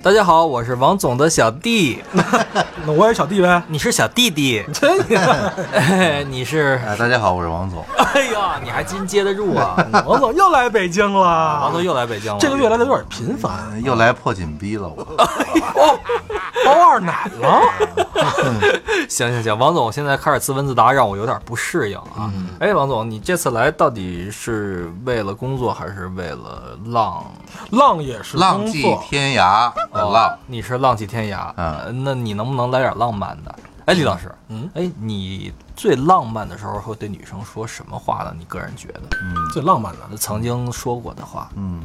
大家好，我是王总的小弟，那我也小弟呗。你是小弟弟，真的，哎，你是，哎，大家好，我是王总。哎呀，你还真接得住啊！王总又来北京了。王总又来北京了，这个月来的有点频繁，又来破紧逼了，我。哦，包二奶了。行行行，王总现在开始自问自答，让我有点不适应啊。哎，王总，你这次来到底是为了工作还是为了浪？浪也是浪迹天涯的浪，你是浪迹天涯啊？那你能不能来点浪漫的？哎，李老师，嗯，哎，你最浪漫的时候会对女生说什么话呢？你个人觉得？嗯，最浪漫的，曾经说过的话，嗯，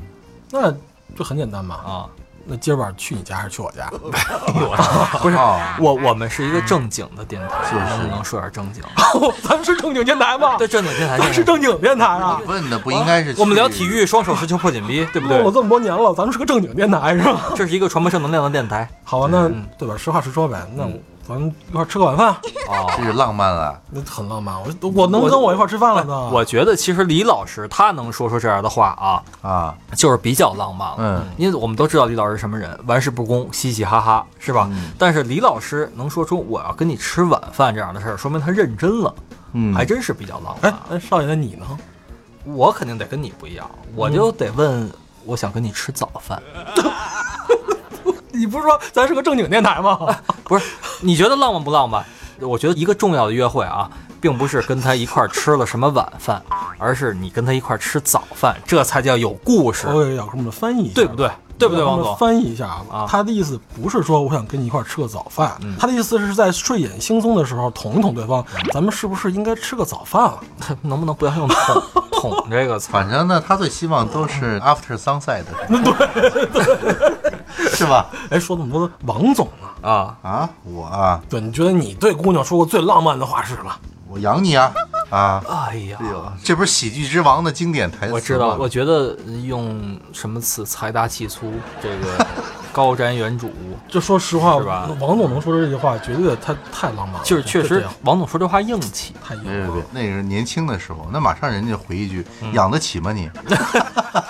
那就很简单嘛啊。那今儿晚上去你家还是去我家？不是，我我们是一个正经的电台，能不能说点正经？咱们是正经电台吗？对，正经电台，咱是正经电台啊。问的不应该是我们聊体育，双手持球破紧逼，对不对？做了这么多年了，咱们是个正经电台是吧？这是一个传播正能量的电台。好吧，那对吧？实话实说呗。那咱们一块吃个晚饭。哦，这是浪漫了，那很浪漫。我我能跟我一块吃饭了呢。我觉得其实李老师他能说出这样的话啊啊，就是比较浪漫了。嗯，因为我们都知道李老师什么人，玩世不恭，嘻嘻哈哈，是吧？但是李老师能说出我要跟你吃晚饭这样的事儿，说明他认真了。嗯，还真是比较浪漫。哎，少爷，那你呢？我肯定得跟你不一样，我就得问，我想跟你吃早饭。你不是说咱是个正经电台吗？不是，你觉得浪漫不浪漫？我觉得一个重要的约会啊，并不是跟他一块吃了什么晚饭，而是你跟他一块吃早饭，这才叫有故事。我也要跟我们翻译一下，对不对？对不对，王总？翻译一下啊，他的意思不是说我想跟你一块吃个早饭，他的意思是在睡眼惺忪的时候捅一捅对方，咱们是不是应该吃个早饭了？能不能不要用捅捅这个词？反正呢，他最希望都是 after sunset，对，是吧？哎，说那么多，王总啊啊啊，我啊，对，你觉得你对姑娘说过最浪漫的话是什么？我养你啊！啊，哎呀，这不是喜剧之王的经典台词我知道，我觉得用什么词财大气粗，这个高瞻远瞩。就说实话，是吧？王总能说出这句话，绝对他太浪漫了。就是确实，王总说这话硬气，太硬。别别别，那是年轻的时候，那马上人家回一句：“养得起吗你？”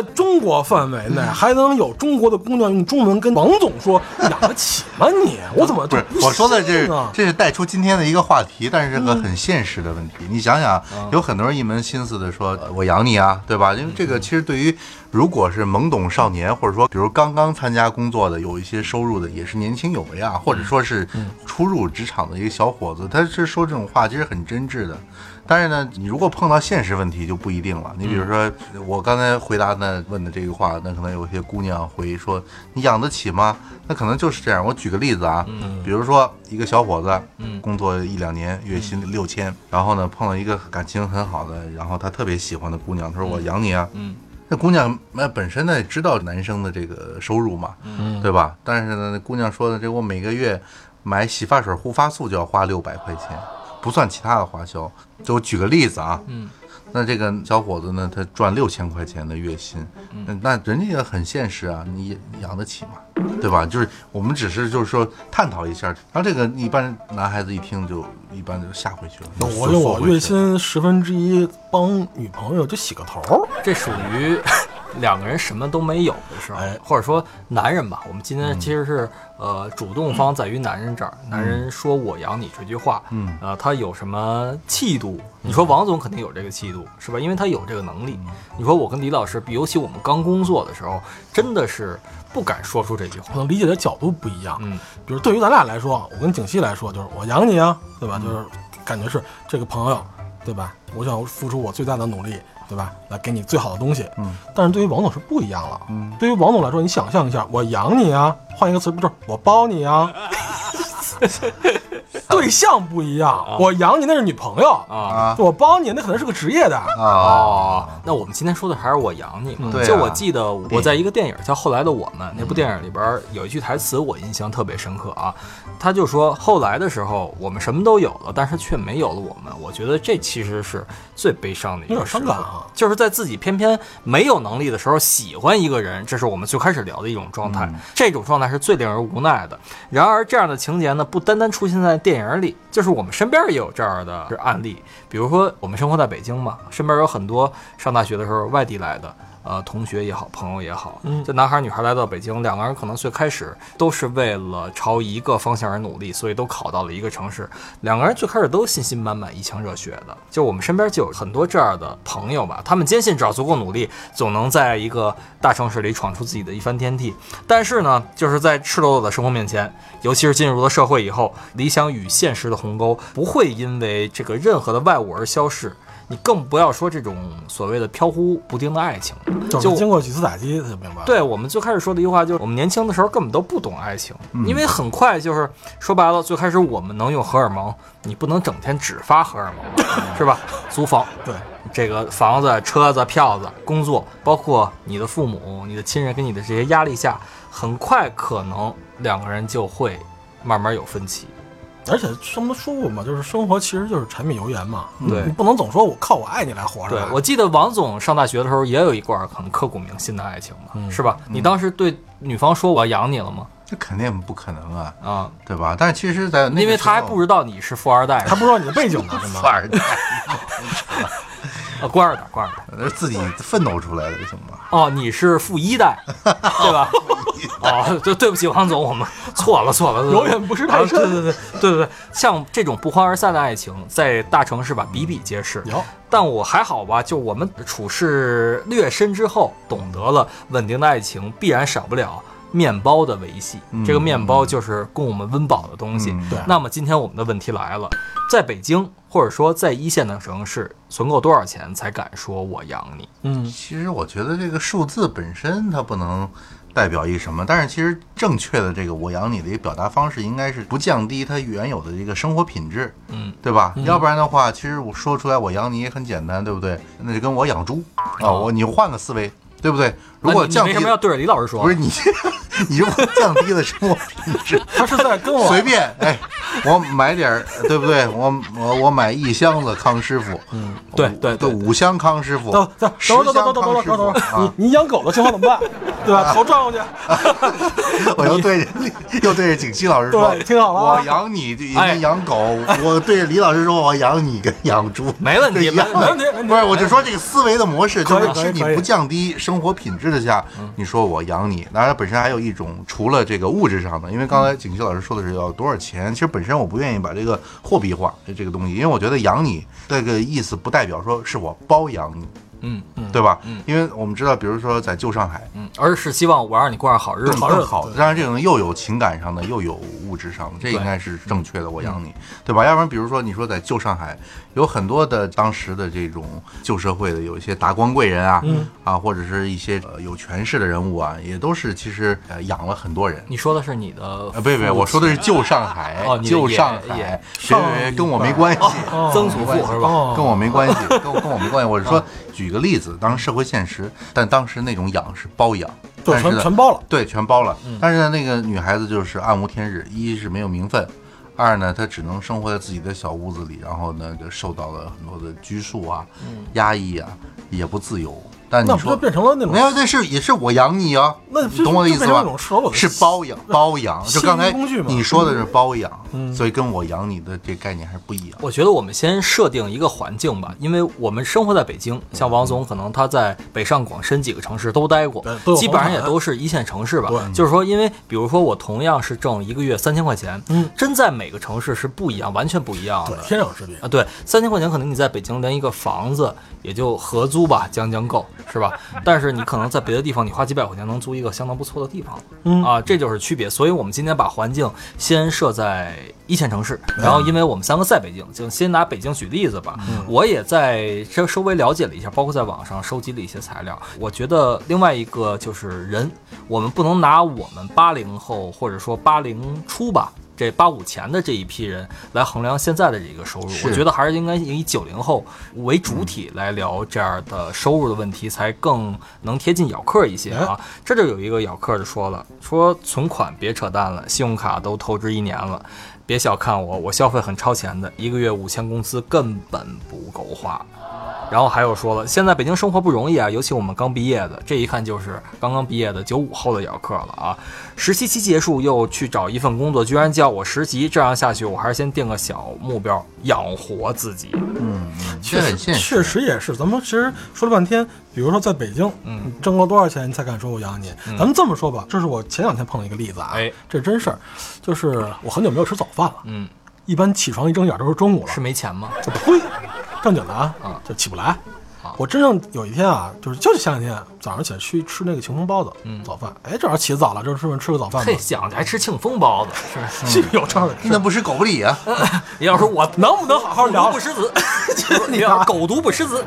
在中国范围内，还能有中国的姑娘用中文跟王总说养得起吗你？我怎么不是？我说的这这是带出今天的一个话题，但是这个很现实的问题。你想想，有很多人一门心思的说“我养你啊”，对吧？因为这个其实对于如果是懵懂少年，或者说比如刚刚参加工作的，有一些收入的，也是年轻有为啊，或者说是初入职场的一个小伙子，他是说这种话，其实很真挚的。但是呢，你如果碰到现实问题就不一定了。你比如说，我刚才回答那问的这个话，那可能有些姑娘会说：“你养得起吗？”那可能就是这样。我举个例子啊，比如说一个小伙子，工作一两年，月薪六千，然后呢碰到一个感情很好的，然后他特别喜欢的姑娘，他说：“我养你啊。”嗯，那姑娘那本身呢知道男生的这个收入嘛，对吧？但是呢，那姑娘说的这我每个月买洗发水、护发素就要花六百块钱。不算其他的花销，就我举个例子啊，嗯，那这个小伙子呢，他赚六千块钱的月薪，嗯，那人家也很现实啊，你养得起吗？对吧？就是我们只是就是说探讨一下，然后这个一般男孩子一听就一般就吓回去了。我用我月薪十分之一帮女朋友就洗个头，这属于。两个人什么都没有的时候，或者说男人吧，我们今天其实是呃主动方在于男人这儿。男人说我养你这句话，嗯，呃，他有什么气度？你说王总肯定有这个气度，是吧？因为他有这个能力。你说我跟李老师，尤其我们刚工作的时候，真的是不敢说出这句话。可能理解的角度不一样，嗯，比如对于咱俩来说，我跟景熙来说，就是我养你啊，对吧？就是感觉是这个朋友，对吧？我想付出我最大的努力。对吧？来给你最好的东西。嗯，但是对于王总是不一样了。嗯，对于王总来说，你想象一下，我养你啊，换一个词，不是我包你啊。对象不一样，我养你那是女朋友，啊。啊我帮你那可能是个职业的。啊，哦，那我们今天说的还是我养你嘛？就我记得我在一个电影叫《后来的我们》，那部电影里边有一句台词我印象特别深刻啊，他就说后来的时候我们什么都有了，但是却没有了我们。我觉得这其实是最悲伤的一个时刻伤感啊就是在自己偏偏没有能力的时候喜欢一个人，这是我们最开始聊的一种状态。这种状态是最令人无奈的。然而，这样的情节呢，不单单出现在电影里，就是我们身边也有这样的案例。比如说，我们生活在北京嘛，身边有很多上大学的时候外地来的。呃，同学也好，朋友也好，嗯这男孩女孩来到北京，两个人可能最开始都是为了朝一个方向而努力，所以都考到了一个城市。两个人最开始都信心满满、一腔热血的。就我们身边就有很多这样的朋友吧，他们坚信只要足够努力，总能在一个大城市里闯出自己的一番天地。但是呢，就是在赤裸裸的生活面前，尤其是进入了社会以后，理想与现实的鸿沟不会因为这个任何的外物而消逝。你更不要说这种所谓的飘忽不定的爱情，就经过几次打击，他就明白了。对我们最开始说的一句话就是，我们年轻的时候根本都不懂爱情，因为很快就是说白了，最开始我们能用荷尔蒙，你不能整天只发荷尔蒙，是吧？租房，对，这个房子、车子、票子、工作，包括你的父母、你的亲人给你的这些压力下，很快可能两个人就会慢慢有分歧。而且什么说过嘛，就是生活其实就是柴米油盐嘛。对你不能总说我靠我爱你来活着。，对我记得王总上大学的时候也有一段很刻骨铭心的爱情嘛，是吧？你当时对女方说我要养你了吗？这肯定不可能啊，啊，对吧？但是其实，在那个因为他还不知道你是富二代，他不知道你的背景呢，是吗？富二代，啊，官二代，官二代。那是自己奋斗出来的，行吗？哦，你是富一代，对吧？哦，对，对不起，王总，我们错了，错了，永远不是太深啊对对对对对对，像这种不欢而散的爱情，在大城市吧比比皆是。有但我还好吧，就我们处事略深之后，懂得了稳定的爱情必然少不了面包的维系。这个面包就是供我们温饱的东西。那么今天我们的问题来了，在北京或者说在一线的城市，存够多少钱才敢说我养你？嗯，其实我觉得这个数字本身它不能代表一什么，但是其实正确的这个“我养你”的一个表达方式，应该是不降低他原有的这个生活品质，嗯，对吧？要不然的话，其实我说出来“我养你”也很简单，对不对？那就跟我养猪啊，我你换个思维，对不对？如果你降低为什么要对着李老师说？不是你，你如果降低了生活品质，他是在跟我随便哎，我买点儿，对不对？我我我买一箱子康师傅，嗯，对对对五箱康师傅，等等十等等等箱等等等康师傅你！你养狗的情况怎么办？对吧？头转过去，我又对着又对着景熙老师说，听好了啊我养你，人哎家养狗，我对着李老师说，我养你跟养猪。没问题，不是，我就说这个思维的模式，就是是你不降低生活品质的下，你说我养你，当然本身还有一种除了这个物质上的，因为刚才景琦老师说的是要多少钱，其实本身我不愿意把这个货币化这个东西，因为我觉得养你这个意思不代表说是我包养你，嗯对吧？嗯因为我们知道，比如说在旧上海，嗯，而是希望我让你过上好日子。好日子更好。对当然，这种又有情感上的，又有物质上的，这应该是正确的。我养你，对吧？要不然，比如说你说在旧上海，有很多的当时的这种旧社会的，有一些达官贵人啊，嗯啊，或者是一些呃有权势的人物啊，也都是其实呃养了很多人。你说的是你的呃，不不，我说的是旧上海旧上海，别别别跟我没关系。哦曾祖父是吧？哦跟我没关系，跟我跟我没关系。我是说，举个例子，当然社会现实，但当时那种养是包养，对，但是全全包了。对，全包了。但是呢，那个女孩子就是暗无天日，一是没有名分，二呢，她只能生活在自己的小屋子里，然后呢，就受到了很多的拘束啊、压抑啊，也不自由。但你说那不就变成了那种没有，这是也是我养你啊，那你懂我的意思吗就变成一种赤裸裸？的是包养，包养。就刚才你说的是包养，嗯所以跟我养你的这概念还是不一样。我觉得我们先设定一个环境吧，因为我们生活在北京，像王总可能他在北上广深几个城市都待过基本上也都是一线城市吧对。就是说，因为比如说我同样是挣一个月三千块钱，嗯真在每个城市是不一样，完全不一样对的。天壤之别。啊，对，三千块钱可能你在北京连一个房子也就合租吧，将将够，是吧？但是你可能在别的地方，你花几百块钱能租一个相当不错的地方，嗯啊，这就是区别。所以我们今天把环境先设在一线城市，然后因为我们三个在北京，就先拿北京举例子吧。我也在稍稍微了解了一下，包括在网上收集了一些材料。我觉得另外一个就是人，我们不能拿我们八零后或者说八零初吧。这八五前的这一批人来衡量现在的这个收入。我觉得还是应该以九零后为主体来聊这样的收入的问题，才更能贴近咬客一些啊。这就有一个咬客就说了，说存款别扯淡了，信用卡都透支一年了。别小看我，我消费很超前的，一个月五千工资根本不够花。然后还有说了，现在北京生活不容易啊，尤其我们刚毕业的，这一看就是刚刚毕业的九五后的咬客了啊。实习期结束又去找一份工作，居然叫我实习，这样下去我还是先定个小目标，养活自己。嗯，这很现实。确实也是，咱们其实说了半天，比如说在北京，嗯你挣了多少钱你才敢说我养你？咱们这么说吧，这是我前两天碰到一个例子啊，哎，这真事儿，就是我很久没有吃早饭了，嗯，一般起床一睁眼都是中午了，是没钱吗？就呸，正经的啊，啊就起不来。我真正有一天啊，就是就是前两天早上起来去吃那个庆丰包子，嗯早饭，哎，正好起得早了，就是顺便吃个早饭吧嘿，，想着还吃庆丰包子，是 不是？有这样的事 那不是狗不理啊！要说我能不能好好狗聊毒不食子，你要狗毒不食子，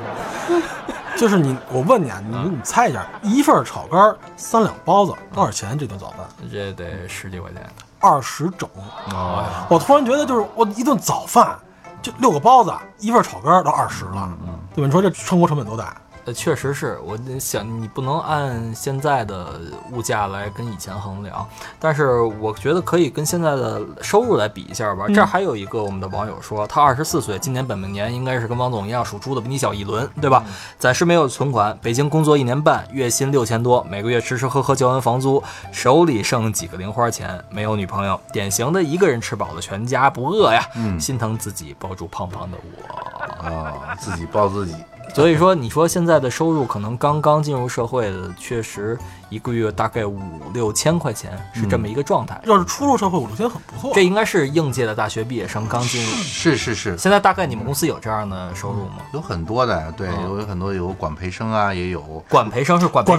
就是你，我问你啊，你你猜一下，一份炒肝三两包子多少钱？这顿早饭这得十几块钱。二十整。哦，我突然觉得，就是我一顿早饭就六个包子，一份炒肝都二十了，对吧？你说这生活成本多大？呃，确实是我想你不能按现在的物价来跟以前衡量，但是我觉得可以跟现在的收入来比一下吧。这儿还有一个我们的网友说，他二十四岁，今年本命年应该是跟王总一样属猪的，比你小一轮，对吧？暂时没有存款，北京工作一年半，月薪六千多，每个月吃吃喝喝交完房租，手里剩几个零花钱，没有女朋友，典型的一个人吃饱了全家不饿呀，心疼自己抱住胖胖的我。啊，自己抱自己。所以说，你说现在的收入可能刚刚进入社会的，确实一个月大概五六千块钱是这么一个状态。要是初入社会，五六千很不错。这应该是应届的大学毕业生刚进入。是是是，现在大概你们公司有这样的收入吗？有很多的，对，有有很多有管培生啊，也有管培生是管培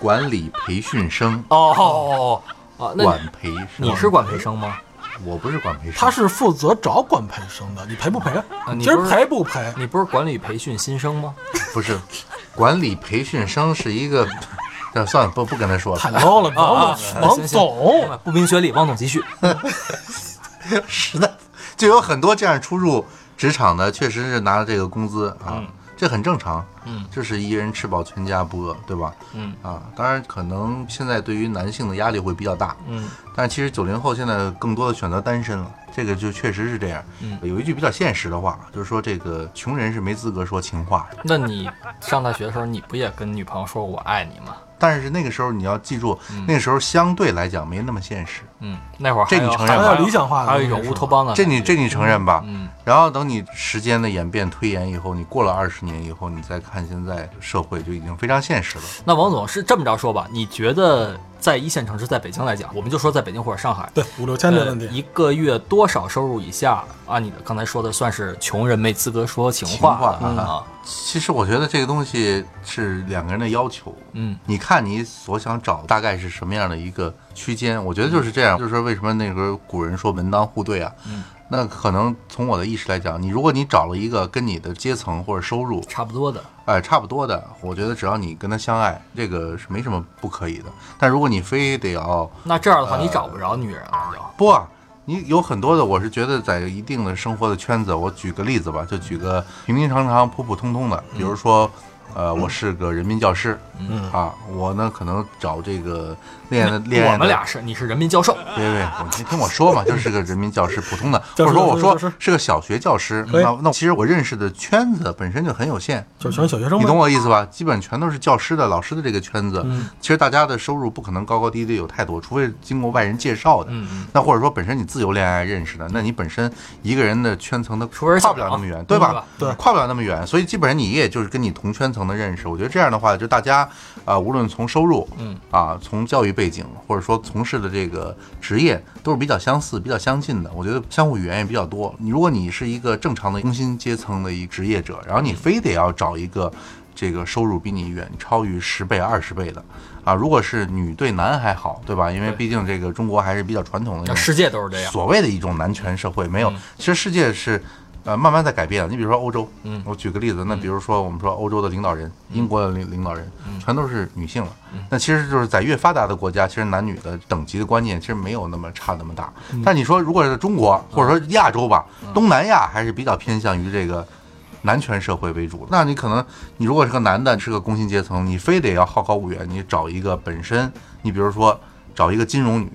管理培训生，哦哦哦哦，那管培生。你是管培生吗？我不是管培生，他是负责找管培生的，你赔不赔？今儿啊你不是陪不赔？你不是管理培训新生吗？不是管理培训生是一个。那算了，不不跟他说了。太 low 了，王啊总，王总，不明学历，王总继续。实在就有很多这样初入职场的，确实是拿了这个工资啊，嗯这很正常。嗯，这是一人吃饱全家不饿，对吧？嗯啊，当然可能现在对于男性的压力会比较大，嗯但其实九零后现在更多的选择单身了，这个就确实是这样。嗯有一句比较现实的话，就是说这个穷人是没资格说情话。那你上大学的时候，你不也跟女朋友说我爱你吗？但是那个时候你要记住，那个时候相对来讲没那么现实，嗯，那会儿还这你有承认吧还有理想化的还有一种乌托邦的。这你这你承认吧？嗯然后等你时间的演变推延以后，你过了二十年以后，你再看现在社会就已经非常现实了。那王总是这么着说吧？你觉得在一线城市，在北京来讲，我们就说在北京或者上海，对五六千没呃问题。一个月多少收入以下，按你的刚才说的，算是穷人没资格说情情话啊？其实我觉得这个东西是两个人的要求。嗯你看你所想找大概是什么样的一个区间？我觉得就是这样，就是说为什么那个古人说门当户对啊？嗯，那可能从我的意识来讲，你如果你找了一个跟你的阶层或者收入差不多的。哎，差不多的，我觉得只要你跟他相爱，这个是没什么不可以的。但如果你非得要那这样的话，你找不着女人了就。不啊，你有很多的，我是觉得在一定的生活的圈子，我举个例子吧，就举个平平常常、普普通通的，比如说，呃，我是个人民教师，嗯啊，我呢可能找这个恋爱的恋爱的，我们俩是，你是人民教授，别别，我你听我说嘛，就是个人民教师，普通的，或者说我说是个小学教师，那那其实我认识的圈子本身就很有限，就全是小学生你懂。我意思吧？基本全都是教师的、老师的这个圈子。嗯其实大家的收入不可能高高低低有太多，除非经过外人介绍的。嗯嗯那或者说本身你自由恋爱认识的，那你本身一个人的圈层的跨不了那么远，对吧？对跨不了那么远，所以基本上你也就是跟你同圈层的认识。我觉得这样的话，就大家啊、无论从收入，嗯啊，从教育背景，或者说从事的这个职业，都是比较相似、比较相近的。我觉得相互语言也比较多。你如果你是一个正常的工薪阶层的一职业者，然后你非得要找一个这个收入比你远超于十倍、二十倍的。啊，如果是女对男还好，对吧？因为毕竟这个中国还是比较传统的那世界都是这样。所谓的一种男权社会，没有。嗯其实世界是呃慢慢在改变了。你比如说欧洲，嗯我举个例子，那比如说我们说欧洲的领导人，英国的领领导人，全都是女性了。那其实就是在越发达的国家，其实男女的等级的观念其实没有那么差那么大。但你说如果是中国或者说亚洲吧，东南亚还是比较偏向于这个。男权社会为主，那你可能你如果是个男的，是个工薪阶层，你非得要好高骛远，你找一个本身，你比如说找一个金融女，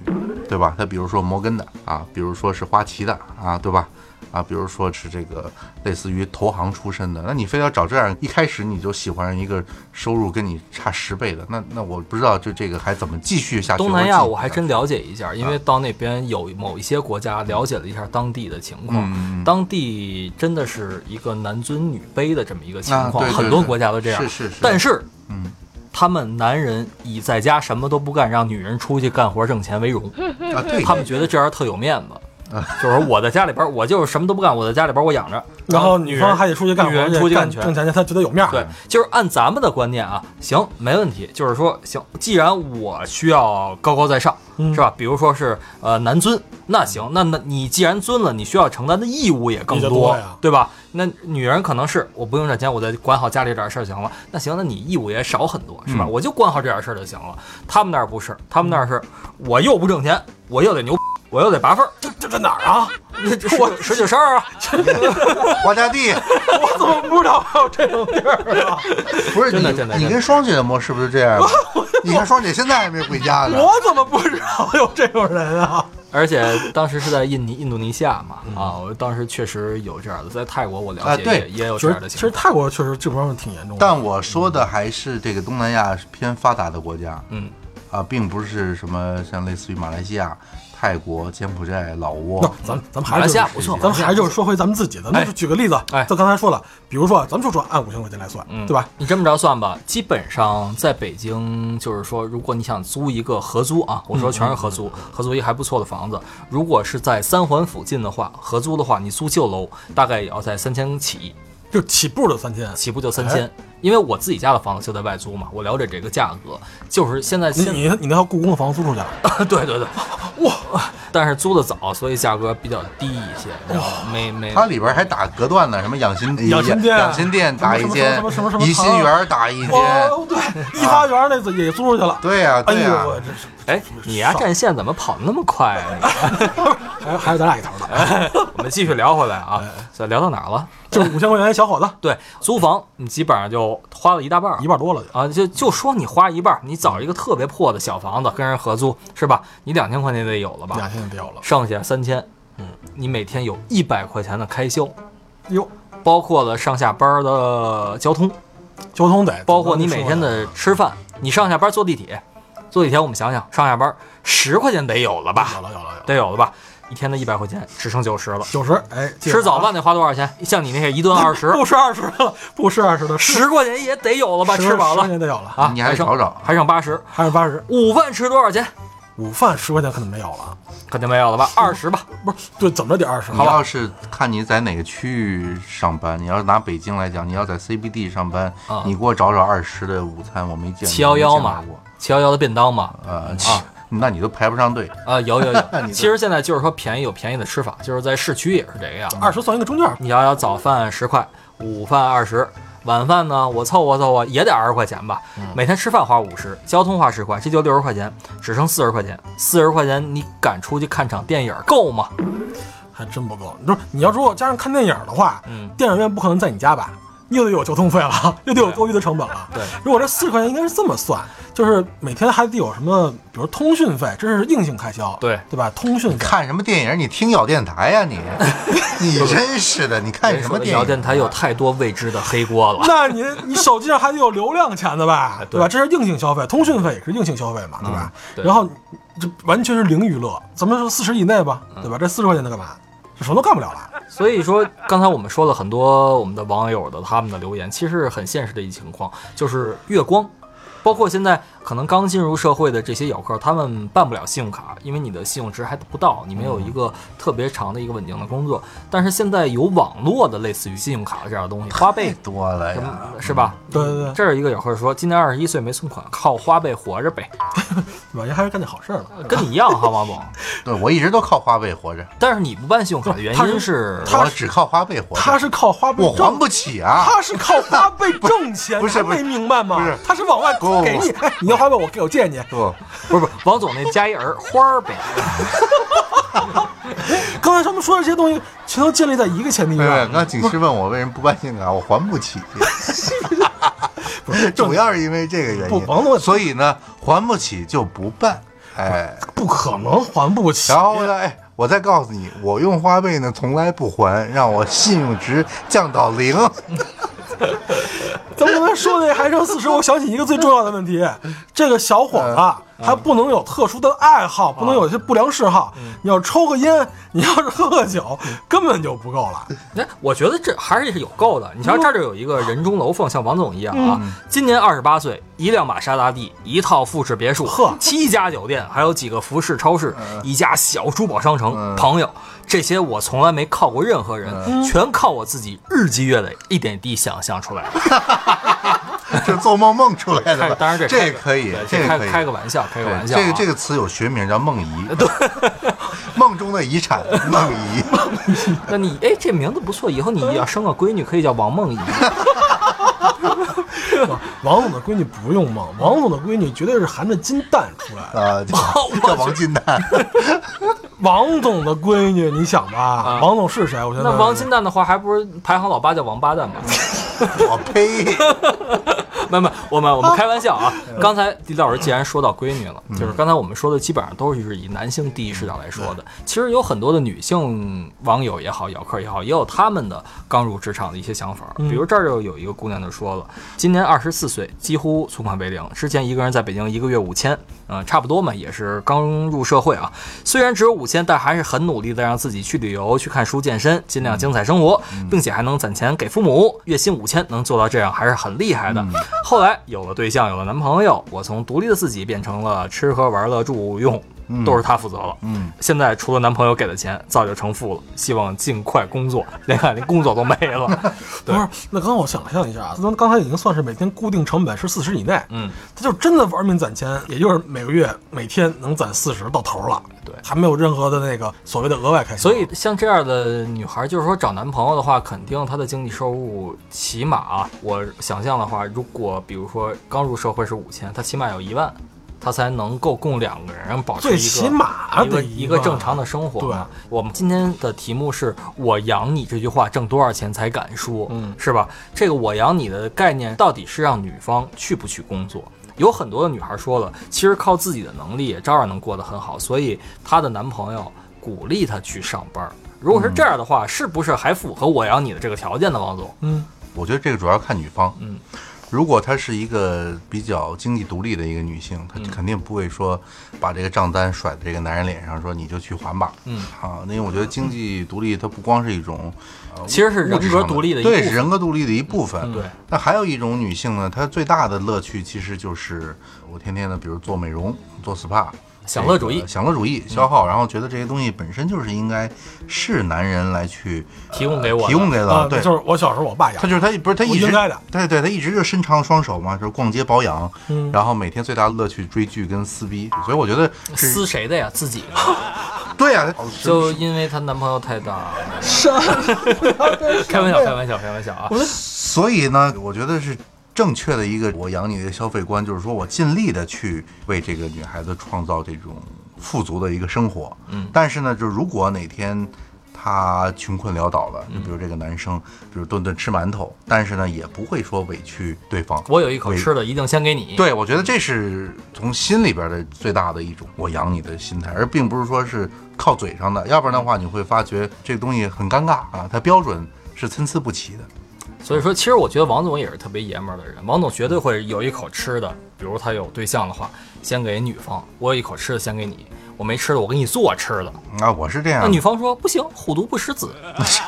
对吧？他比如说摩根的啊，比如说是花旗的啊，对吧？啊，比如说是这个类似于投行出身的，那你非要找这样，一开始你就喜欢一个收入跟你差十倍的，那那我不知道就这个还怎么继续下去。东南亚我还真了解一下，因为到那边有某一些国家了解了一下当地的情况，当地真的是一个男尊女卑的这么一个情啊况，很多对对对国家都这样。是是是但是嗯他们男人以在家什么都不干，让女人出去干活挣钱为荣，啊，对，他们觉得这样特有面子。就是我在家里边，我就是什么都不干，我在家里边我养着，然后女方还得出去干活女人，出去挣钱去，他觉得有面儿。对，就是按咱们的观念啊，行，没问题。就是说，行，既然我需要高高在上，嗯是吧？比如说是呃男尊，那行，那那你既然尊了，你需要承担的义务也更多，多呀对吧？那女人可能是我不用赚钱，我再管好家里这点事儿就行了。那行，那你义务也少很多，是吧？嗯我就管好这点事儿就行了。他们那儿不是，他们那儿是我又不挣钱，我又得牛，我又得拔份儿，这这这哪儿啊？这这十十九十二啊，花家地 我怎么不知道还有这种地儿啊？不是真的你真的你跟双姐的模式不是这样吗？你看双姐现在还没回家呢。我怎么不知道有这种人啊？而且当时是在印尼、印度尼西亚嘛，嗯啊，我当时确实有这样的，在泰国我了解也也有这样的情况。其实泰国确实这方面挺严重的。但我说的还是这个东南亚偏发达的国家嗯，啊，并不是什么像类似于马来西亚、泰国、柬埔寨、老挝那挝。咱咱们还是西亚不错，咱们还是就是说回咱们自己的，那就举个例子，哎就刚才说了，比如说咱们就说按五千块钱来算，嗯对吧？你这么着算吧，基本上在北京，就是说，如果你想租一个合租啊，我说全是合租，嗯合租一个还不错的房子，如果是在三环附近的话，合租的话，你租旧楼大概也要在三千起，就起步就三千，起步就三千。因为我自己家的房子就在外租嘛，我了解这个价格，就是现在现你你你那套故宫的房子租出去 了，对对对，哇！但是租的早，所以价格比较低一些，然后没没它里边还打隔断呢，什么养心养心殿养心殿打一间什么什么怡心园打一间。哦，对，怡花园那次也租出去了。对呀，哎对呀呦，，我这哎，你呀战线怎么跑得那么快啊你？还还有咱俩一头的，我们继续聊回来啊，这聊到哪儿了？就是五千块钱小伙子，对，租房你基本上就花了一大半儿一半多了就。啊，就就说你花一半，你找一个特别破的小房子跟人合租是吧？你两千块钱得有了吧？两千得有了，剩下三千，嗯，你每天有一百块钱的开销，哟，包括了上下班的交通，交通得，包括你每天的吃饭，你上下班坐地铁，坐地铁我们想想，上下班十块钱得有了吧？有了有了有了，得有了吧？一天的一百块钱只剩九十了。九十，哎，吃早饭得花多少钱？像你那些一顿二十，不吃二十了，不吃二十的，十块钱也得有了吧？吃饱了十块钱得有了，啊，你还剩找找还剩八十。还剩八十。午饭吃多少钱？午饭十块钱可能没有了，肯定没有了吧？二十吧。不是，对，怎么着得二十？你要是看你在哪个区域上班，你要是拿北京来讲，你要在 CBD 上班，啊你给我找找二十的午餐，我没见过。七幺幺嘛七幺幺的便当嘛。呃，七那你都排不上队。啊，有有有 其实现在就是说便宜有便宜的吃法，就是在市区也是这个样子。二十算一个中间，你要要早饭十块，午饭二十，晚饭呢我凑合凑合也得二十块钱吧。每天吃饭花五十，交通花十块，这就六十块钱，只剩四十块钱。四十块钱你敢出去看场电影够吗？还真不够。你说你要如果加上看电影的话，嗯电影院不可能在你家吧？又得有交通费了，又得有多余的成本了。对，如果这四十块钱应该是这么算，就是每天还得有什么，比如通讯费，这是硬性开销，对对吧？通讯费，看什么电影？你听咬电台呀、你？你真是的，你看什么电影？咬电台有太多未知的黑锅了。那你你手机上还得有流量钱的吧，对吧？这是硬性消费，通讯费也是硬性消费嘛，对吧？对然后这完全是零娱乐，咱们说四十以内吧，对吧？这四十块钱能干嘛？这什么都干不了了。所以说，刚才我们说了很多我们的网友的他们的留言，其实很现实的一情况，就是月光。包括现在可能刚进入社会的这些咬客，他们办不了信用卡，因为你的信用值还不到，你没有一个特别长的一个稳定的工作。但是现在有网络的类似于信用卡的这样的东西，花呗多了呀。是吧？对对对，这儿一个咬客说，今年二十一岁没存款，靠花呗活着呗。对吧？人还是干点好事儿了。跟你一样哈，王总。对我一直都靠花呗活着，但是你不办信用卡的原因是，他我只靠花呗活着。他是靠花呗我还不起啊！他是靠花呗挣钱，不是不是你还没明白吗？不是他是往外给你，哎，你要花呗，我给我借你。不，不是不是，王总那加一儿花儿呗。刚才他们说的这些东西，全都建立在一个前提上。刚警示问我为什么不办信用卡，我还不起。不是主要是因为这个原因不王总，所以呢，还不起就不办。哎，不可能还不起。然后呢，哎，我再告诉你，我用花呗呢从来不还，让我信用值降到零。咱们刚说的还剩四十，我想起一个最重要的问题：这个小伙子还不能有特殊的爱好，不能有一些不良嗜好。你要抽个烟，你要是喝个酒，根本就不够了。哎，我觉得这还是有够的。你瞧，这儿就有一个人中楼凤，像王总一样啊，今年二十八岁，一辆玛莎拉蒂，一套复式别墅，呵七家酒店，还有几个服饰超市，一家小珠宝商城。朋友，这些我从来没靠过任何人，全靠我自己日积月累，一点一滴想象出来的。这做梦梦出来的吧？当然这这个可以，这开个玩笑，开个玩笑啊。这个这个词有学名叫梦遗，对，梦中的遗产 梦遗。那你哎，这名字不错，以后你要生个闺女可以叫王梦遗。王总的闺女不用梦，王总的闺女绝对是含着金蛋出来的。啊，叫叫王金蛋，王总的闺女，你想吧，王总是谁？我现在那王金蛋的话，还不是排行老八叫王八蛋吗？我呸！没没，我们我们开玩笑啊。刚才李老师既然说到闺女了，就是刚才我们说的基本上都是以男性第一视角来说的。其实有很多的女性网友也好，咬客也好，也有他们的刚入职场的一些想法。比如这儿就有一个姑娘就说了，今年二十四岁，几乎存款为零，之前一个人在北京一个月五千，嗯，差不多嘛，也是刚入社会啊。虽然只有五千，但还是很努力的让自己去旅游、去看书、健身，尽量精彩生活，并且还能攒钱给父母。月薪五千能做到这样，还是很厉害的。后来有了对象，有了男朋友，我从独立的自己变成了吃喝玩乐住用。都是他负责了。嗯，现在除了男朋友给的钱，早就成负了。希望尽快工作，连看连工作都没了。对不是，那刚刚我想象一下啊，咱刚才已经算是每天固定成本是四十以内，嗯，他就真的玩命攒钱，也就是每个月每天能攒四十到头了，对还没有任何的那个所谓的额外开销。所以像这样的女孩，就是说找男朋友的话，肯定她的经济收入起码啊，我想象的话，如果比如说刚入社会是五千，她起码有一万，她才能够供两个人保持一个最起码一个一个正常的生活对。我们今天的题目是我养你这句话挣多少钱才敢说，嗯是吧？这个我养你的概念到底是让女方去不去工作？有很多的女孩说了，其实靠自己的能力也照样能过得很好，所以她的男朋友鼓励她去上班。如果是这样的话，是不是还符合我养你的这个条件呢，王总？嗯，我觉得这个主要看女方。嗯，如果她是一个比较经济独立的一个女性，她嗯肯定不会说把这个账单甩在这个男人脸上，说你就去还吧。嗯，啊，因为我觉得经济独立它不光是一种，呃其实是人格独立的一部对，是人格独立的一部分。嗯对。那还有一种女性呢，她最大的乐趣其实就是我天天的，比如做美容、做 SPA。享乐主义享乐主义消耗，然后觉得这些东西本身就是应该是男人来去提供给我的提供给的，啊，对，就是我小时候我爸养他，就是他不是他一直应该的对对，他一直就伸长双手嘛，就是逛街保养，嗯然后每天最大的乐趣追剧跟撕逼，所以我觉得撕谁的呀？自己的。对呀、就因为她男朋友太大，是开玩笑，开玩笑，开玩笑啊！所以呢，我觉得是正确的一个我养你的消费观，就是说我尽力的去为这个女孩子创造这种富足的一个生活。嗯但是呢，就如果哪天她穷困潦倒了，就比如这个男生，比如顿顿吃馒头，但是呢，也不会说委屈对方。我有一口吃的，一定先给你。对，我觉得这是从心里边的最大的一种我养你的心态，而并不是说是靠嘴上的，要不然的话你会发觉这个东西很尴尬啊，它标准是参差不齐的。所以说，其实我觉得王总也是特别爷们儿的人。王总绝对会有一口吃的，比如他有对象的话，先给女方；我有一口吃的，先给你；我没吃的，我给你做吃的。啊，我是这样那。女方说不行，虎毒不食子。不是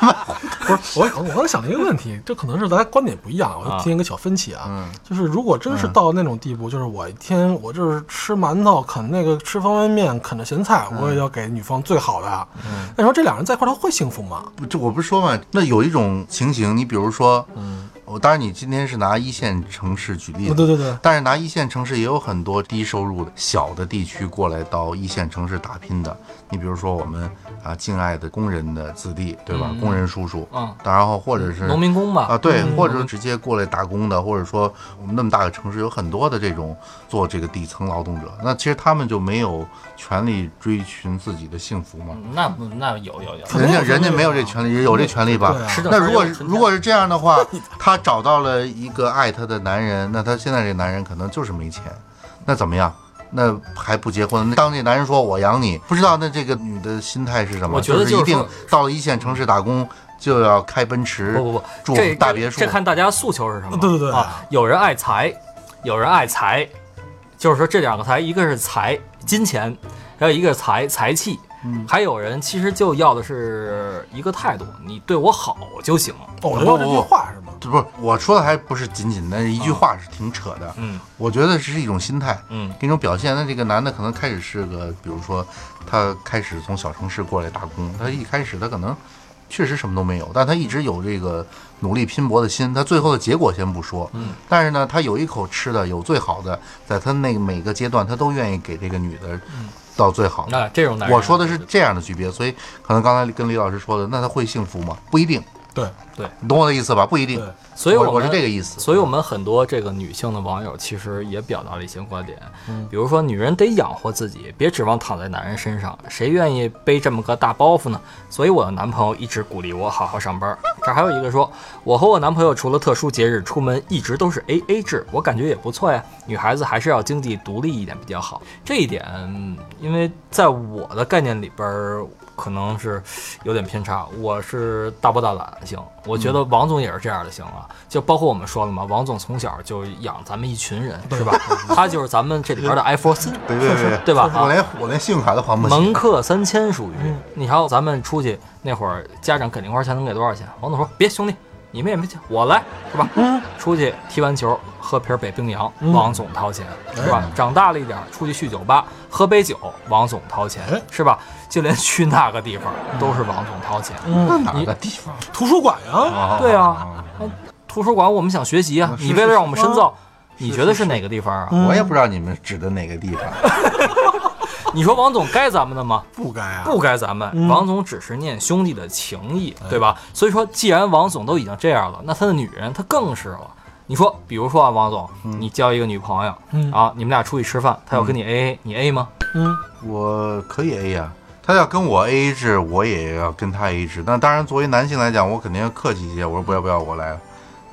我，我刚才想了一个问题，这可能是咱观点不一样，我啊就听一个小分歧啊。嗯就是如果真是到那种地步，就是我一天我就是吃馒头，啃那个吃方便面，啃着咸菜，我也要给女方最好的。嗯那你说这两人在一块儿他会幸福吗？不这我不是说嘛，那有一种情形，你比如说，嗯，我我当然你今天是拿一线城市举例子，对对对，但是拿一线城市也有很多低收入的小的地区过来到一线城市打拼的。你比如说我们啊敬爱的工人的子弟，对吧？工人叔叔，嗯，然后或者是农民工吧，啊，对，或者直接过来打工的，或者说我们那么大个城市有很多的这种做这个底层劳动者，那其实他们就没有权利追寻自己的幸福吗？那不那有有有，人家人家没有这权利，有这权利吧？那如果如果是这样的话，他找到了一个爱她的男人，那她现在这男人可能就是没钱，那怎么样？那还不结婚？那当这男人说我养你，不知道那这个女的心态是什么？我觉得是一定就是说到了一线城市打工就要开奔驰，不不不，住大别墅这看大家诉求是什么。对对对啊，有人爱财，有人爱财，就是说这两个财，一个是财金钱，还有一个是财财气。嗯还有人其实就要的是一个态度，你对我好就行。哦我要这句话是吗？这不是我说的，还不是仅仅的一句话是挺扯的。嗯我觉得这是一种心态，嗯一种表现。那这个男的可能开始是个，比如说他开始从小城市过来打工，他一开始他可能确实什么都没有，但他一直有这个努力拼搏的心。他最后的结果先不说，嗯，但是呢，他有一口吃的，有最好的，在他那个每个阶段，他都愿意给这个女的到最好。那这种男人，我说的是这样的区别，所以可能刚才跟李老师说的，那他会幸福吗？不一定，对对你懂我的意思吧？不一定对。所以我是这个意思。所以我们很多这个女性的网友其实也表达了一些观点，嗯比如说女人得养活自己，别指望躺在男人身上，谁愿意背这么个大包袱呢？所以我的男朋友一直鼓励我好好上班。这儿还有一个说，我和我男朋友除了特殊节日出门一直都是 A A 制，我感觉也不错呀。女孩子还是要经济独立一点比较好。这一点，嗯因为在我的概念里边儿。可能是有点偏差，我是大包大揽型，我觉得王总也是这样的型啊，就包括我们说了嘛，王总从小就养咱们一群人，是吧？他就是咱们这里边的艾弗森，对对对 对吧？我连我连信用卡都还不起。门客三千属于，你瞧咱们出去那会儿，家长给零花钱能给多少钱？王总说别兄弟，你们也没钱，我来，是吧？嗯，出去踢完球喝瓶北冰洋，嗯王总掏钱，是吧？长大了一点，出去去酒吧喝杯酒，王总掏钱哎，是吧？就连去那个地方都是王总掏钱。嗯，哪个地方？图书馆呀，啊对啊，图书馆我们想学习啊，你为了让我们深造，你觉得是哪个地方啊？嗯我也不知道你们指的哪个地方。你说王总该咱们的吗？不该啊，不该咱们，嗯王总只是念兄弟的情谊，对吧？所以说，既然王总都已经这样了，那他的女人他更是了。你说，比如说啊，王总，你交一个女朋友嗯啊，你们俩出去吃饭，他要跟你 A A，你 A 吗？嗯，我可以 A 呀、他要跟我 A A 制，我也要跟他 A A 制。那当然，作为男性来讲，我肯定要客气一些。我说不要不要，我来。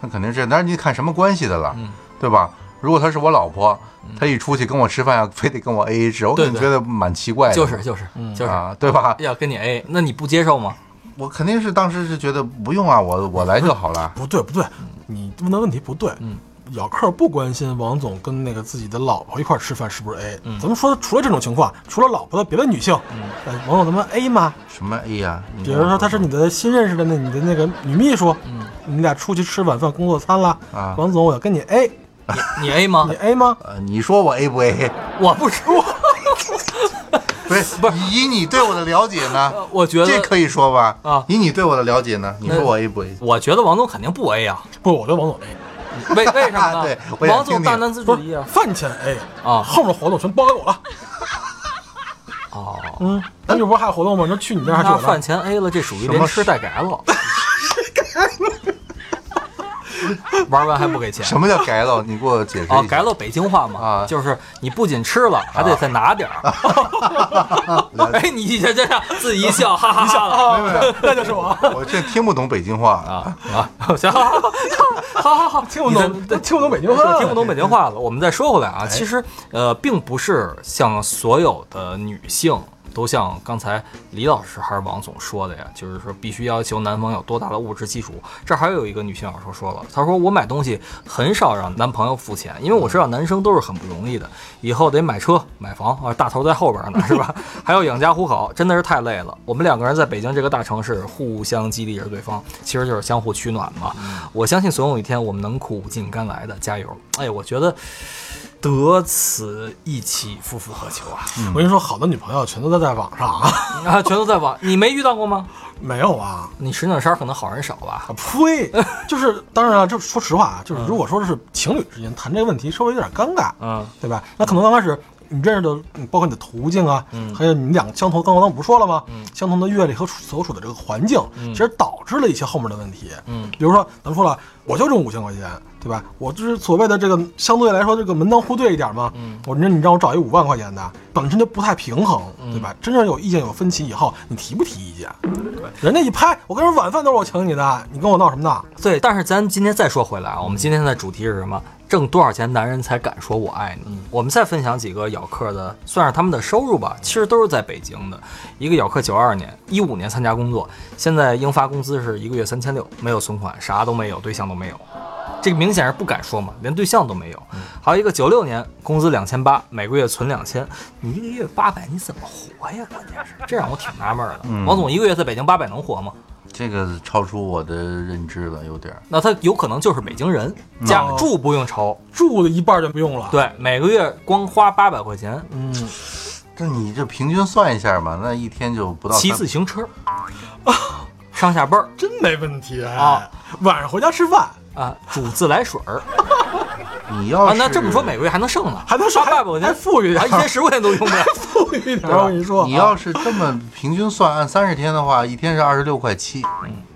那肯定是，但是你看什么关系的了，嗯对吧？如果她是我老婆，她一出去跟我吃饭，要 非得跟我 A A 制，我对对。肯定觉得蛮奇怪的。就是就是。就是啊，对吧？要跟你 A，那你不接受吗？我肯定是当时是觉得不用啊，我我来就好了。不对不对，你问的问题不对。嗯，咬客不关心王总跟那个自己的老婆一块吃饭是不是 A，嗯。咱们说除了这种情况，除了老婆的别的女性，嗯。王总咱们 A 吗？什么 A 呀、你比如说她是你的新认识的那你的那个女秘书，嗯，你俩出去吃晚饭工作餐了，啊。王总我要跟你 A，你 A 吗你？A 吗？呃，你说我 A 不 A？我不说，不是不是，以你对我的了解呢，我觉得，这可以说吧？啊以你对我的了解呢，你说我 A 不 A？我觉得王总肯定不 A 啊，不，我觉得王总 A，为为什么呢？对我王总大男子主义啊。饭钱 A 啊后面活动全包给我了。哦，嗯，咱这不是还有活动吗？那去你那儿还是我那饭钱 A 了，这属于什么连吃带改了。玩完还不给钱？什么叫改了？你给我解释一下。哦，改了北京话嘛，啊就是你不仅吃了，还得再拿点儿。哎，你这这样自己一笑，哈哈哈啊，那就是我。我这听不懂北京话啊啊！行，好好好好，听不懂，你听不懂北京是话，听不懂北京话了。我们再说回来啊，其实呃，并不是像所有的女性都像刚才李老师还是王总说的呀，就是说必须要求男方有多大的物质基础。这还有一个女性老师说了，她说我买东西很少让男朋友付钱，因为我知道男生都是很不容易的，以后得买车买房啊，大头在后边呢，是吧？还要养家糊口，真的是太累了。我们两个人在北京这个大城市互相激励着对方，其实就是相互取暖嘛。我相信总有一天我们能苦尽甘来的，加油！哎，我觉得得此一妻，夫复何求啊？我跟你说，好的女朋友全都在在网上啊，啊，全都在网，你没遇到过吗？没有啊。你石景山可能好人少吧？啊呸！就是当然了，就说实话啊，就是如果说是情侣之间谈这个问题，稍微有点尴尬，嗯，对吧？那可能刚开始你认识的，嗯包括你的途径啊，还有你们两个相同，刚刚我不是说了吗？相同的阅历和所处的这个环境，其实导致了一些后面的问题。嗯，比如说咱们说了，我就挣五千块钱，对吧？我就是所谓的这个相对来说这个门当户对一点嘛。嗯，我那你让我找一五万块钱的，本身就不太平衡，对吧？真正有意见有分歧以后，你提不提意见？对，人家一拍，我跟你说晚饭都是我请你的，你跟我闹什么闹？对。但是咱今天再说回来啊，我们今天的主题是什么？挣多少钱男人才敢说我爱你？我们再分享几个咬客的，算是他们的收入吧，其实都是在北京的。一个咬客九二年、一五年参加工作，现在应发工资是一个月三千六，没有存款，啥都没有，对象都没有。这个明显是不敢说嘛，连对象都没有。还有一个九六年，工资两千八，每个月存两千，你一个月八百，你怎么活呀？关键是，这让我挺纳闷的。王总一个月在北京八百能活吗？这个超出我的认知了，有点儿。那他有可能就是北京人，家哦住不用愁，住的一半就不用了。，对，每个月光花八百块钱，嗯，这你这平均算一下嘛，那一天就不到骑三自行车，上下班儿。真没问题哎。啊。晚上回家吃饭。啊，煮自来水儿 你要是，啊那这么说每个月还能剩呢，还能刷八百块钱，还富裕点啊，一天十块钱都用不了。富裕点，我跟你说，你要是这么平均算，按三十天的话，一天是二十六块七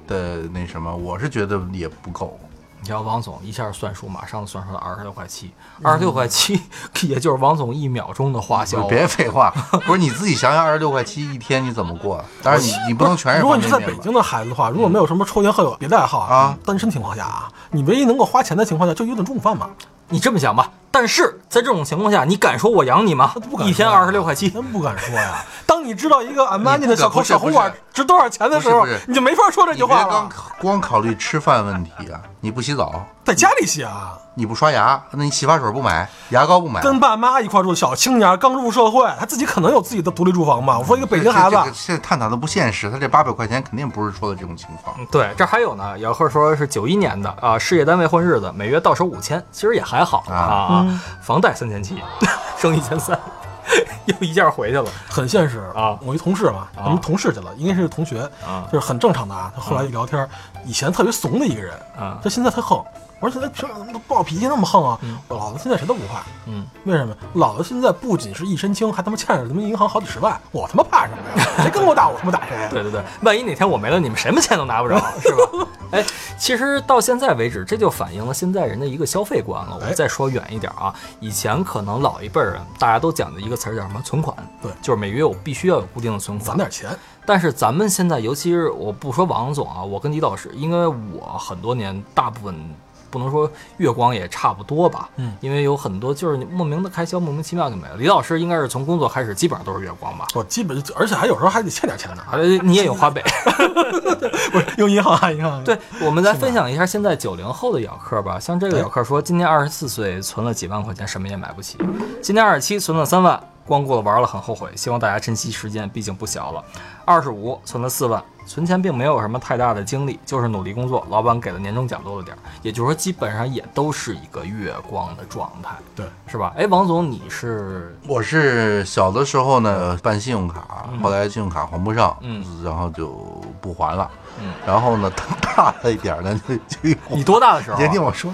的那什么，我是觉得也不够。你瞧王总一下算数，马上算出来二十六块七，二十六块七，也就是王总一秒钟的花销。别废话，不是你自己想想，二十六块七一天你怎么过？当然你你不能全是如果。你是在北京的孩子的话，如果没有什么抽烟喝酒别的爱好啊单身情况下啊，你唯一能够花钱的情况下，就一顿中午饭嘛，你这么想吧，但是在这种情况下，你敢说我养你吗不？敢一天二十六块七，真不敢说呀。当你知道一个俺妈尼的小口小红管值多少钱的时候你就没法说这句你别光话了。光考虑吃饭问题啊！你不洗澡，在家里洗啊，你不刷牙，那你洗发水不买，牙膏不买，跟爸妈一块住的小青年，刚入社会，他自己可能有自己的独立住房吧。我说一个北京孩子这，现在探讨的不现实，他这八百块钱肯定不是说的这种情况。嗯对，这还有呢，姚贺说是九一年的啊，事业单位混日子，每月到手五千，其实也还好啊啊啊，房贷三千七，剩一千三，又一下回去了。很现实啊我一同事嘛，我们同事去了，应该是同学，啊就是很正常的啊。他后来一聊天，以前特别怂的一个人，啊他现在特横。我说现在凭什么暴脾气那么横啊？老子现在谁都不怕，嗯，为什么？老子现在不仅是一身轻，还他妈欠着他妈银行好几十万，我他妈怕什么呀？谁跟我打，我他妈打谁呀？对对对，万一哪天我没了，你们什么钱都拿不着，是吧？哎，其实到现在为止，这就反映了现在人的一个消费观了。我再说远一点啊，以前可能老一辈儿人大家都讲的一个词儿叫什么存款，对就是每月我必须要有固定的存款攒。点钱，但是咱们现在，尤其是我不说王总啊，我跟李老师，因为我很多年大部分不能说月光也差不多吧，嗯，因为有很多就是你莫名的开销莫名其妙就没了。李老师应该是从工作开始，基本上都是月光吧？我基本而且还有时候还得欠点钱呢，啊，你也有花呗。不是用银行啊，银行。对，我们再分享一下现在九零后的咬客吧。像这个咬客说，今年二十四岁，存了几万块钱，什么也买不起。今年二十七，存了三万，光顾了玩了，很后悔。希望大家珍惜时间，毕竟不小了。二十五，存了四万，存钱并没有什么太大的精力，就是努力工作，老板给的年终奖多了点儿，也就是说，基本上也都是一个月光的状态，对，是吧？哎，王总，你是我是小的时候呢办信用卡，后来信用卡还不上，嗯，然后就不还了，嗯，然后呢，等大了一点呢，就就用你多大的时候啊、先听我说，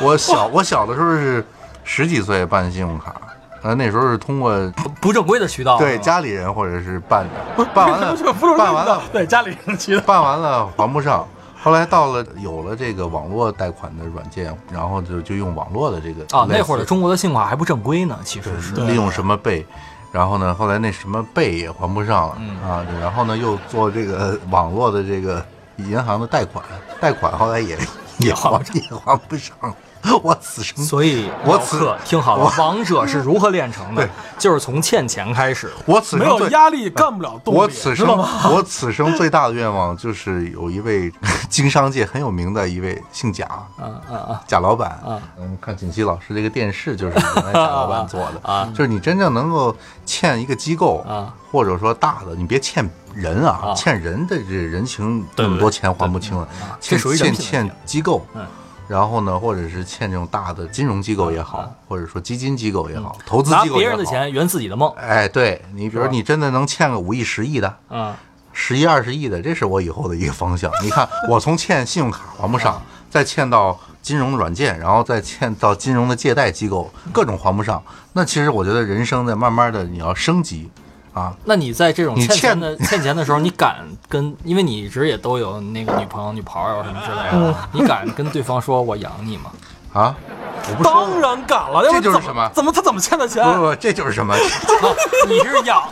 我小我小的时候是十几岁办信用卡，呃，那时候是通过不正规的渠道，对家里人或者是办的，办完了办完了对家里人骑的。办完了还不上，后来到了有了这个网络贷款的软件，然后就就用网络的这个啊，那会儿的中国的信用卡还不正规呢，其实是。利用什么贝，然后呢，后来那什么贝也还不上了、嗯啊，然后呢又做这个网络的这个银行的贷款，贷款后来也也还也还不上了，我此生所以我此听好了，王者是如何炼成的对？就是从欠钱开始。我此没生最有压力干不了动力，我此生？我此生最大的愿望就是有一位经商界很有名的一位姓贾。啊啊啊！贾老板啊，嗯，看锦溪老师这个电视就是原来贾老板做的 啊就是你真正能够欠一个机构啊，或者说大的，你别欠人啊，啊欠人的这人情那么多钱还不清了，欠这属于欠欠机构嗯，然后呢，或者是欠这种大的金融机构也好，或者说基金机构也好，投资拿机构也好，别人的钱圆自己的梦。哎，对你，比如你真的能欠个五亿、十亿的，嗯，十亿、二十亿的，这是我以后的一个方向。你看，我从欠信用卡还不上，再欠到金融软件，然后再欠到金融的借贷机构，各种还不上。那其实我觉得人生在慢慢的你要升级啊，那你在这种欠钱的 欠钱的时候，你敢跟？因为你一直也都有那个女朋友、女朋友什么之类嗯的，你敢跟对方说我养你吗？啊，我不说当然敢了，要不怎这就是什么怎么他怎么欠的钱？不不不，这就是什么？哦你是养，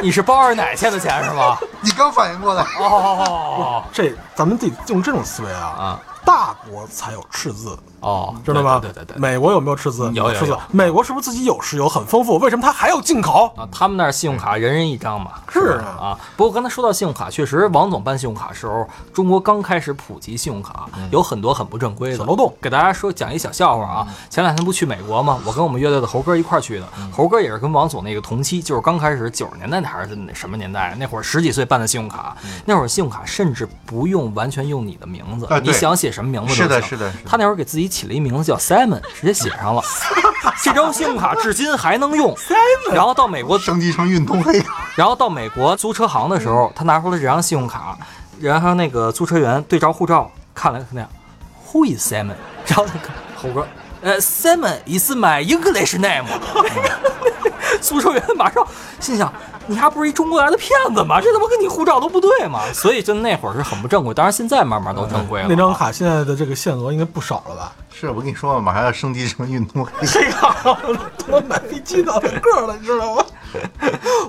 你是包二奶欠的钱是吗？你刚反应过来，哦这咱们得用这种思维啊，啊大国才有赤字，哦，知道吗？对对对对。美国有没有赤字？赤字有有有。美国是不是自己有石油很丰富？为什么他还要进口？啊，他们那儿信用卡人人一张嘛，是啊啊。不过刚才说到信用卡，确实王总办信用卡时候，中国刚开始普及信用卡，有很多很不正规的小漏洞。给大家说讲一小笑话啊，前两天不去美国吗？我跟我们乐队的猴哥一块儿去的，猴哥也是跟王总那个同期，就是刚开始九十年代还是什么年代，那会儿十几岁办的信用卡，那会儿信用卡甚至不用完全用你的名字啊，你想写什么名字都是的行是的是的他那会儿给自己起了一名字叫 Simon，直接写上了。这张信用卡至今还能用。然后到美国升级成运动黑卡。然后到美国租车行的时候，他拿出了这张信用卡，然后那个租车员对照护照看了看，Who is Simon？然后那个猴哥，呃，Simon is my English name。租车员马上心想：你还不是一中国来的骗子吗？这他妈跟你护照都不对吗？所以就那会儿是很不正规，当然现在慢慢都正规了。那张卡现在的这个限额应该不少了吧？是我跟你说嘛，马上要升级成运动黑卡。这个他妈买飞机的个了，你知道吗？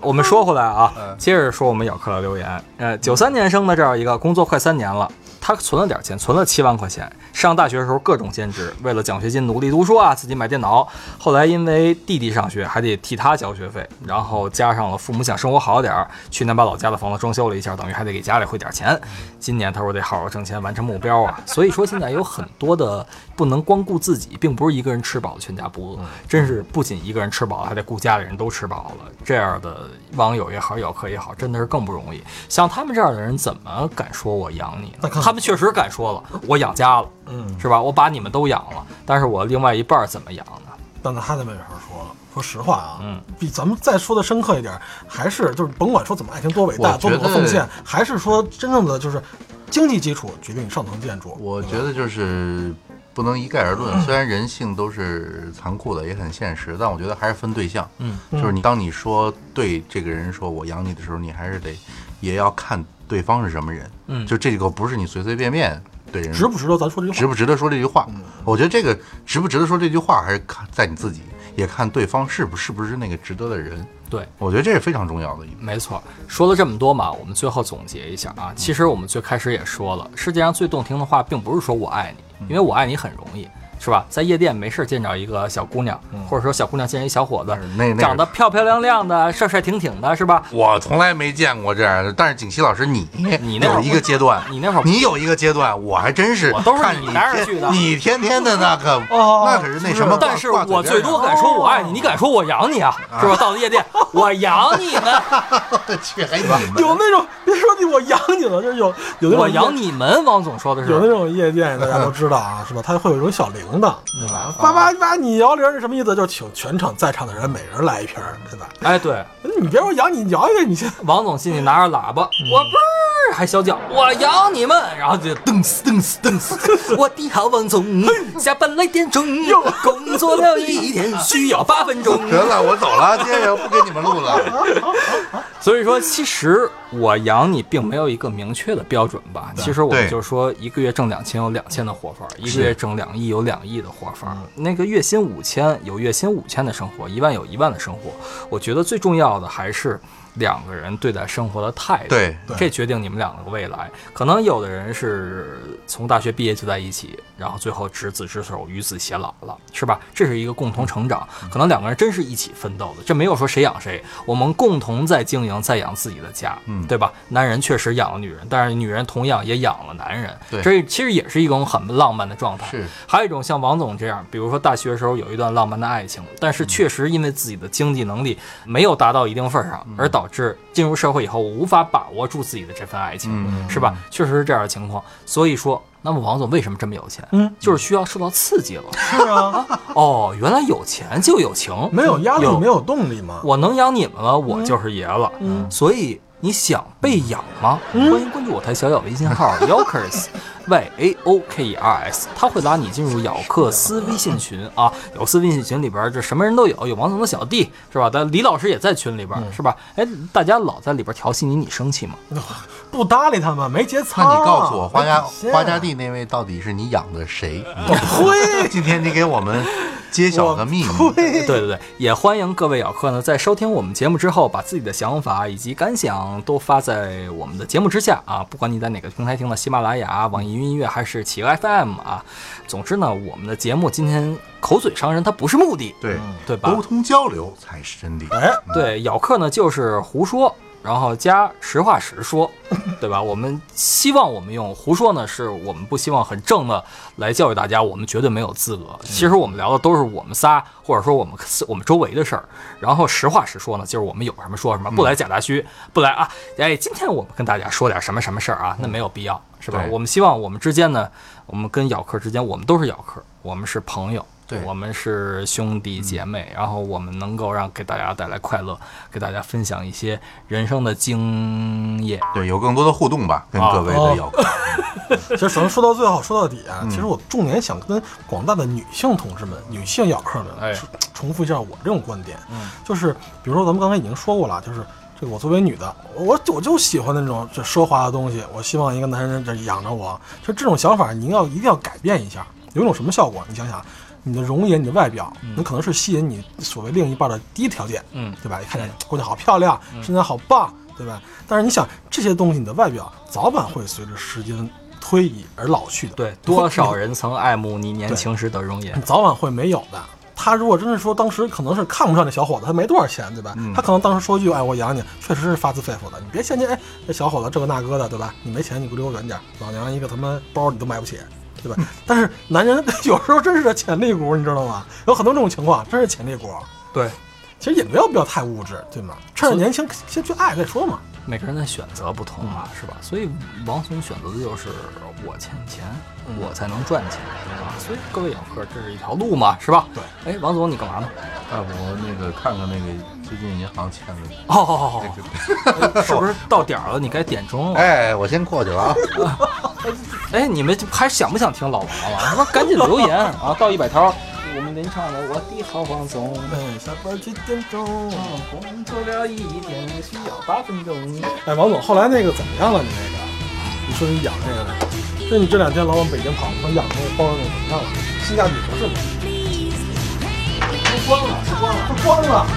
我们说回来啊，嗯接着说我们咬客的留言。呃，九三年生的这样一个，工作快三年了，他存了点钱，存了七万块钱。上大学的时候各种兼职，为了奖学金努力读书啊，自己买电脑。后来因为弟弟上学，还得替他交学费，然后加上了父母想生活好点儿，去年把老家的房子装修了一下，等于还得给家里汇点钱。今年他说得好好挣钱，完成目标啊。所以说现在有很多的不能光顾自己，并不是一个人吃饱全家不饿，真是不仅一个人吃饱了，还得顾家里人都吃饱了。这样的网友也好，咬客也好，真的是更不容易。像他们这样的人，怎么敢说我养你呢？他们确实敢说了，我养家了，嗯，是吧？我把你们都养了，但是我另外一半儿怎么养呢？但是他就没法说了。说实话啊，嗯，比咱们再说的深刻一点，还是就是甭管说怎么爱情多伟大，多我觉得么奉献，还是说真正的就是经济基础决定上层建筑。我觉得就是不能一概而论，虽然人性都是残酷的，也很现实，但我觉得还是分对象。嗯，就是你当你说对这个人说我养你的时候，你还是得也要看对方是什么人。嗯就这个不是你随随便便对人值不值得咱说这句话？值不值得说这句话？我觉得这个值不值得说这句话，还是看在你自己，也看对方是不是不是那个值得的人。对。我觉得这是非常重要的一点。没错，说了这么多嘛，我们最后总结一下啊。其实我们最开始也说了，世界上最动听的话，并不是说我爱你，因为我爱你很容易，是吧？在夜店没事见着一个小姑娘，或者说小姑娘见一小伙子，那那长得漂漂亮亮的、帅帅挺挺的，是吧？我从来没见过这样的，但是景熙老师你你那会儿有一个阶段，你那会儿你有一个阶段，我还真是我都是你看你天带着去的你天天的那个，哦那可是那什么，但是我最多敢说我爱你，你敢说我养你啊？是吧？到了夜店，我养你们，去，还你们有那种别说你我养你了，就是有有那种我养你们。王总说的是，有那种夜店，大家都知道啊，是吧？他会有一种小铃铛，对吧？叭叭叭，你摇铃是什么意思？就是请全场在场的人每人来一瓶儿，对吧？哎，对，你别说摇你，摇一个，你先王总心里拿着喇叭，我啵儿还小叫，我摇你们，然后就噔死噔死噔死，我的好王总，下班来点钟，工作了一天 需要八分钟。得了，我走了，今天也不给你们录了。所以说，其实我养你并没有一个明确的标准吧。其实我就说，一个月挣两千有两千的活法，一个月挣两亿有两亿的活法。那个月薪五千有月薪五千的生活，一万有一万的生活。我觉得最重要的还是两个人对待生活的态度。对这决定你们两个未来。可能有的人是从大学毕业就在一起，然后最后执子之手，与子偕老了，是吧？这是一个共同成长。可能两个人真是一起奋斗的，这没有说谁养谁，我们共同在经营，在养自己的家，嗯对吧？男人确实养了女人，但是女人同样也养了男人，对这其实也是一种很浪漫的状态。是还有一种像王总这样，比如说大学时候有一段浪漫的爱情，但是确实因为自己的经济能力没有达到一定份儿上，而导导致进入社会以后我无法把握住自己的这份爱情，嗯是吧？确实是这样的情况。所以说，那么王总为什么这么有钱？嗯，就是需要受到刺激了。是啊，哦，原来有钱就有情，没有压力有没有动力嘛。我能养你们了，我就是爷了。嗯所以你想被养吗？欢迎关注我台小小微信号 Yokers Y A O K E R S，他会拉你进入咬克斯微信群啊。咬克斯微信群里边这什么人都有，有王总的小弟是吧？但李老师也在群里边、是吧？哎，大家老在里边调戏你，你生气吗？不搭理他们，没节操。那你告诉我，花家花家地那位到底是你养的谁？呸！今天你给我们揭晓个秘密。对对对，也欢迎各位咬客呢，在收听我们节目之后，把自己的想法以及感想都发在我们的节目之下啊。不管你在哪个平台听的，喜马拉雅、网易云音乐还是企鹅 FM 啊，总之呢，我们的节目今天口嘴伤人，它不是目的，对，对吧沟？通交流才是真理。哎，对，咬客呢就是胡说，然后加实话实说，对吧？我们希望我们用胡说呢，是我们不希望很正的来教育大家，我们绝对没有资格。其实我们聊的都是我们仨，或者说我们 我们周围的事儿。然后实话实说呢，就是我们有什么说什么，不来假大虚，不来啊！哎，今天我们跟大家说点什么什么事儿啊？那没有必要，是吧？我们希望我们之间呢，我们跟咬客之间，我们都是咬客，我们是朋友。对我们是兄弟姐妹，然后我们能够让给大家带来快乐，给大家分享一些人生的经验。对，有更多的互动吧，跟各位哦的咬客。其实首先说到最后，说到底啊，嗯其实我重点想跟广大的女性同志们、女性咬客们，重复一下我这种观点，嗯就是比如说咱们刚才已经说过了，就是这个我作为女的，我我就喜欢那种这奢华的东西，我希望一个男人这养着我，就这种想法，您要一定要改变一下，有一种什么效果？你想想。你的容颜，你的外表，你可能是吸引你所谓另一半的第一条件，嗯对吧？一看见姑娘好漂亮，身材好棒，对吧？但是你想这些东西，你的外表早晚会随着时间推移而老去的。对，多少人曾爱慕你年轻时的容颜你？早晚会没有的。他如果真是说当时可能是看不上这小伙子，他没多少钱，对吧？他可能当时说句“哎，我养你”，确实是发自肺腑的。你别嫌弃哎，这小伙子这个那个的，对吧？你没钱，你给我离我远点儿。老娘一个他妈包你都买不起，对吧？但是男人 有时候真是个潜力股，你知道吗？有很多这种情况，真是潜力股。对，其实也没有必要太物质，对吗？趁着年轻先去爱再说嘛。每个人的选择不同嘛，是吧？所以王总选择的就是我欠钱，我才能赚钱啊。所以各位咬客，这是一条路嘛，是吧？对。哎，王总你干嘛呢？要不那个看看那个最近银行欠的。哦，好好好好，是不是到点儿了？你该点钟了。哎，我先过去了啊。哎，你们还想不想听老王了？他妈？赶紧留言啊！到一百条，我们连唱的我的好王总。哎，下班几点钟？工作了一天需要八分钟。哎，王总，后来那个怎么样了？你那个，你说你养那个的，就你这两天老往北京跑，说养那个包那个怎么样了？性价比合适吗？关了，是关了，